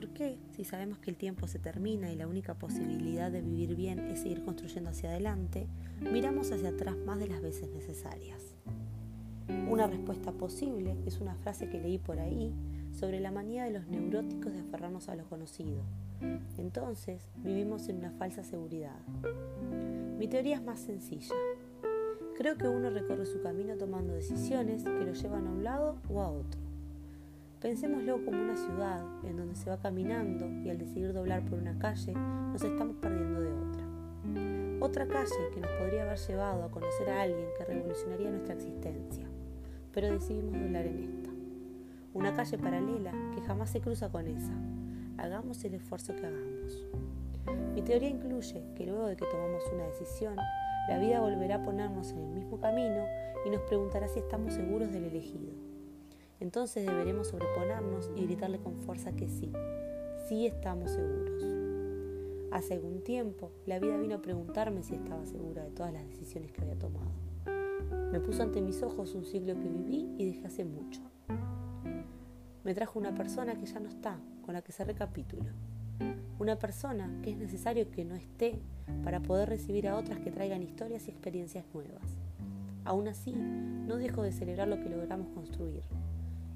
¿Por qué, si sabemos que el tiempo se termina y la única posibilidad de vivir bien es seguir construyendo hacia adelante, miramos hacia atrás más de las veces necesarias? Una respuesta posible es una frase que leí por ahí sobre la manía de los neuróticos de aferrarnos a lo conocido. Entonces, vivimos en una falsa seguridad. Mi teoría es más sencilla. Creo que uno recorre su camino tomando decisiones que lo llevan a un lado o a otro. Pensémoslo como una ciudad en donde se va caminando y al decidir doblar por una calle nos estamos perdiendo de otra. Otra calle que nos podría haber llevado a conocer a alguien que revolucionaría nuestra existencia, pero decidimos doblar en esta. Una calle paralela que jamás se cruza con esa. Hagamos el esfuerzo que hagamos. Mi teoría incluye que luego de que tomamos una decisión, la vida volverá a ponernos en el mismo camino y nos preguntará si estamos seguros del elegido. Entonces deberemos sobreponernos y gritarle con fuerza que sí, sí estamos seguros. Hace algún tiempo, la vida vino a preguntarme si estaba segura de todas las decisiones que había tomado. Me puso ante mis ojos un siglo que viví y dejé hace mucho. Me trajo una persona que ya no está, con la que cerré capítulo. Una persona que es necesario que no esté para poder recibir a otras que traigan historias y experiencias nuevas. Aún así, no dejo de celebrar lo que logramos construir.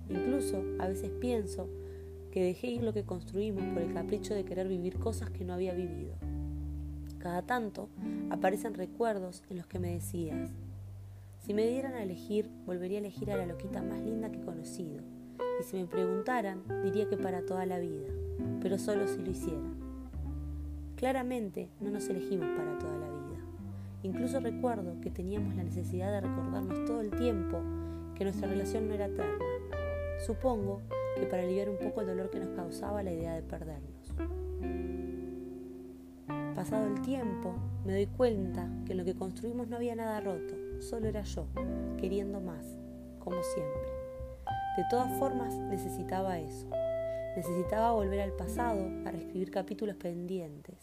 Incluso a veces pienso que dejé ir lo que construimos por el capricho de querer vivir cosas que no había vivido. Cada tanto aparecen recuerdos en los que me decías, si me dieran a elegir, volvería a elegir a la loquita más linda que he conocido. Y si me preguntaran, diría que para toda la vida, pero solo si lo hicieran. Claramente no nos elegimos para toda la vida. Incluso recuerdo que teníamos la necesidad de recordarnos todo el tiempo que nuestra relación no era eterna Supongo que para aliviar un poco el dolor que nos causaba la idea de perdernos. Pasado el tiempo, me doy cuenta que en lo que construimos no había nada roto, solo era yo, queriendo más, como siempre. De todas formas, necesitaba eso. Necesitaba volver al pasado a reescribir capítulos pendientes.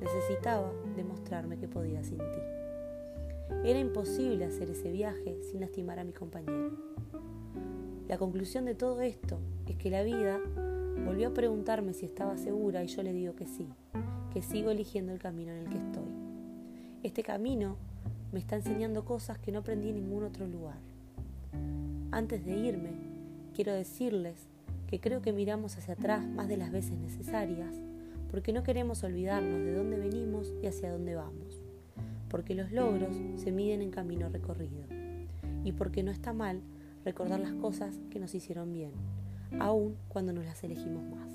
Necesitaba demostrarme que podía sin ti. Era imposible hacer ese viaje sin lastimar a mi compañero. La conclusión de todo esto es que la vida volvió a preguntarme si estaba segura y yo le digo que sí, que sigo eligiendo el camino en el que estoy. Este camino me está enseñando cosas que no aprendí en ningún otro lugar. Antes de irme, quiero decirles que creo que miramos hacia atrás más de las veces necesarias porque no queremos olvidarnos de dónde venimos y hacia dónde vamos, porque los logros se miden en camino recorrido y porque no está mal recordar las cosas que nos hicieron bien, aun cuando nos las elegimos más.